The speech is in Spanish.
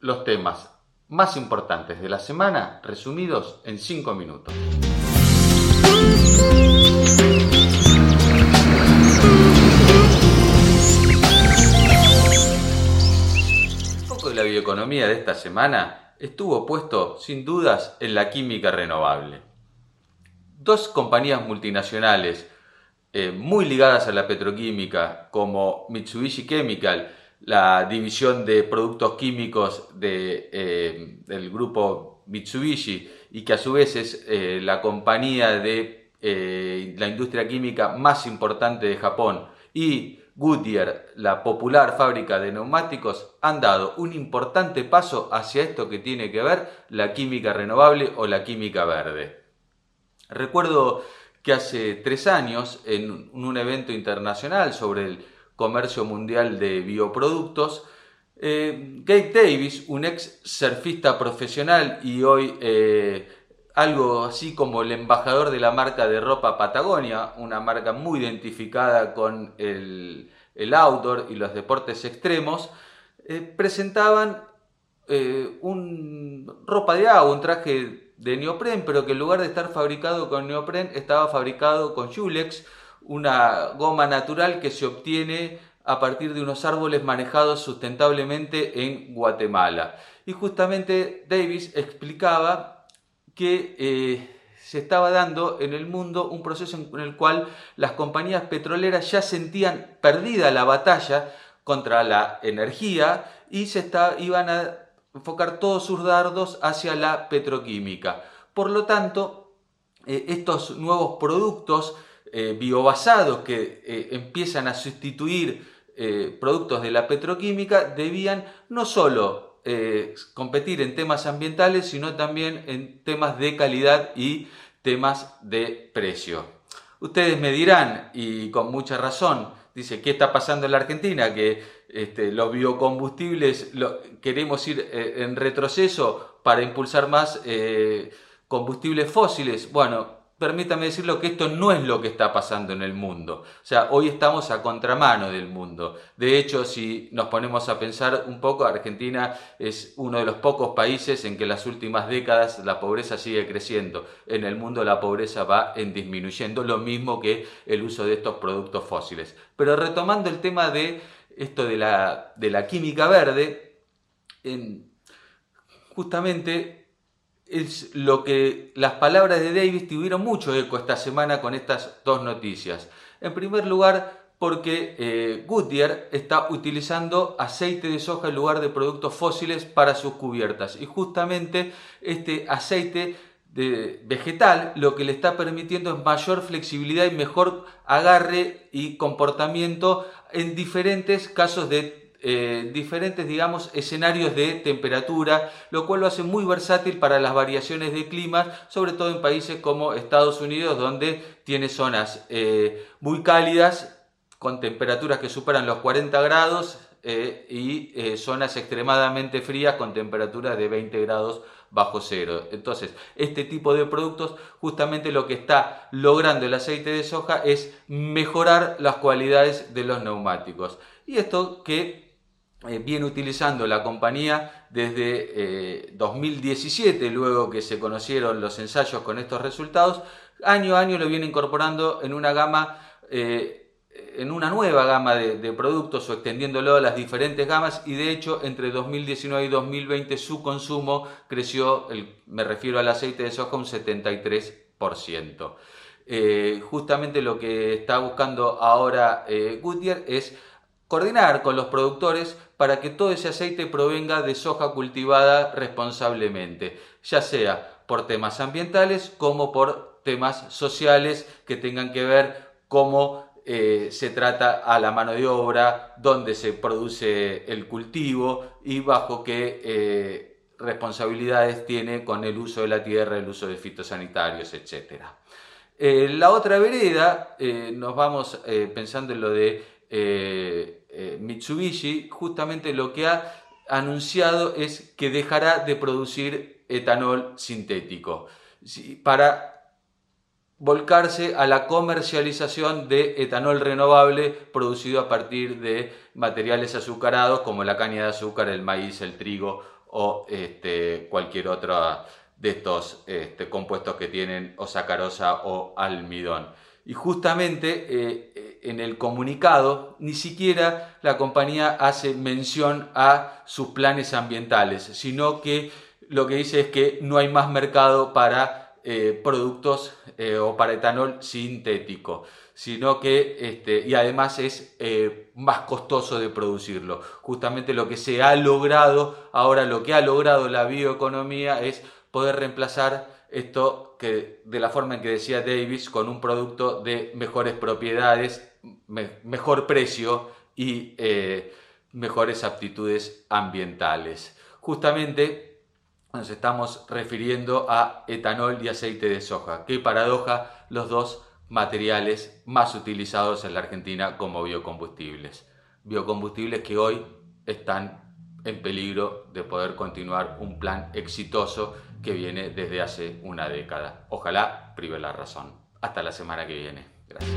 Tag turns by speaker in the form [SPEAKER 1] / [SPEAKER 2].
[SPEAKER 1] los temas más importantes de la semana resumidos en 5 minutos. El foco de la bioeconomía de esta semana estuvo puesto sin dudas en la química renovable. Dos compañías multinacionales eh, muy ligadas a la petroquímica como Mitsubishi Chemical, la división de productos químicos eh, del grupo Mitsubishi y que a su vez es eh, la compañía de la industria química más importante de Japón y Goodyear, la popular fábrica de neumáticos, han dado un importante paso hacia esto que tiene que ver la química renovable o la química verde. Recuerdo que hace tres años, en un evento internacional sobre el comercio mundial de bioproductos, eh, Gabe Davis, un ex surfista profesional y hoy eh, algo así como el embajador de la marca de ropa Patagonia, una marca muy identificada con el, outdoor y los deportes extremos, eh, presentaban un ropa de agua, un traje de neopren, pero que en lugar de estar fabricado con neopren, estaba fabricado con Julex, una goma natural que se obtiene a partir de unos árboles manejados sustentablemente en Guatemala. Y justamente Davis explicaba que eh, se estaba dando en el mundo un proceso en el cual las compañías petroleras ya sentían perdida la batalla contra la energía y se iban a enfocar todos sus dardos hacia la petroquímica. Por lo tanto, eh, estos nuevos productos eh, biobasados que eh, empiezan a sustituir productos de la petroquímica debían no solo competir en temas ambientales, sino también en temas de calidad y temas de precio. Ustedes me dirán, y con mucha razón, dice, ¿qué está pasando en la Argentina? Que este, los biocombustibles queremos ir eh, en retroceso para impulsar más eh, combustibles fósiles. Bueno, permítame decirlo que esto no es lo que está pasando en el mundo. O sea, hoy estamos a contramano del mundo. De hecho, si nos ponemos a pensar un poco, Argentina es uno de los pocos países en que en las últimas décadas la pobreza sigue creciendo. En el mundo la pobreza va en disminuyendo, lo mismo que el uso de estos productos fósiles. Pero retomando el tema de esto de la, de la química verde, en, justamente es lo que las palabras de Davis tuvieron mucho eco esta semana con estas dos noticias. En primer lugar, porque eh, Goodyear está utilizando aceite de soja en lugar de productos fósiles para sus cubiertas. Y justamente este aceite de vegetal lo que le está permitiendo es mayor flexibilidad y mejor agarre y comportamiento en diferentes casos de eh, diferentes, digamos, escenarios de temperatura, lo cual lo hace muy versátil para las variaciones de clima, sobre todo en países como Estados Unidos, donde tiene zonas eh, muy cálidas, con temperaturas que superan los 40 grados, eh, y zonas extremadamente frías con temperaturas de 20 grados bajo cero. Entonces, este tipo de productos justamente lo que está logrando el aceite de soja es mejorar las cualidades de los neumáticos. Y esto que eh, viene utilizando la compañía desde 2017, eh, luego que se conocieron los ensayos con estos resultados, año a año lo viene incorporando en una gama, eh, en una nueva gama de, productos o extendiéndolo a las diferentes gamas y de hecho entre 2019 y 2020 su consumo creció, me refiero al aceite de soja, un 73%. justamente lo que está buscando ahora Goodyear es coordinar con los productores para que todo ese aceite provenga de soja cultivada responsablemente, ya sea por temas ambientales como por temas sociales que tengan que ver cómo eh, se trata a la mano de obra, dónde se produce el cultivo y bajo qué eh, responsabilidades tiene con el uso de la tierra, el uso de fitosanitarios, etc. Eh, la otra vereda, nos vamos pensando en lo de eh, Mitsubishi justamente lo que ha anunciado es que dejará de producir etanol sintético para volcarse a la comercialización de etanol renovable producido a partir de materiales azucarados como la caña de azúcar, el maíz, el trigo o este, cualquier otro de estos este, compuestos que tienen o sacarosa o almidón. Y justamente eh, en el comunicado ni siquiera la compañía hace mención a sus planes ambientales, sino que lo que dice es que no hay más mercado para eh, productos eh, o para etanol sintético, sino que, este, y además es más costoso de producirlo. Justamente lo que se ha logrado, ahora lo que ha logrado la bioeconomía es poder reemplazar esto que de la forma en que decía Davis, con un producto de mejores propiedades, mejor precio y eh, mejores aptitudes ambientales. Justamente nos estamos refiriendo a etanol y aceite de soja. Qué paradoja, los dos materiales más utilizados en la Argentina como biocombustibles. Biocombustibles que hoy están en peligro de poder continuar un plan exitoso que viene desde hace una década. Ojalá prive la razón. Hasta la semana que viene. Gracias.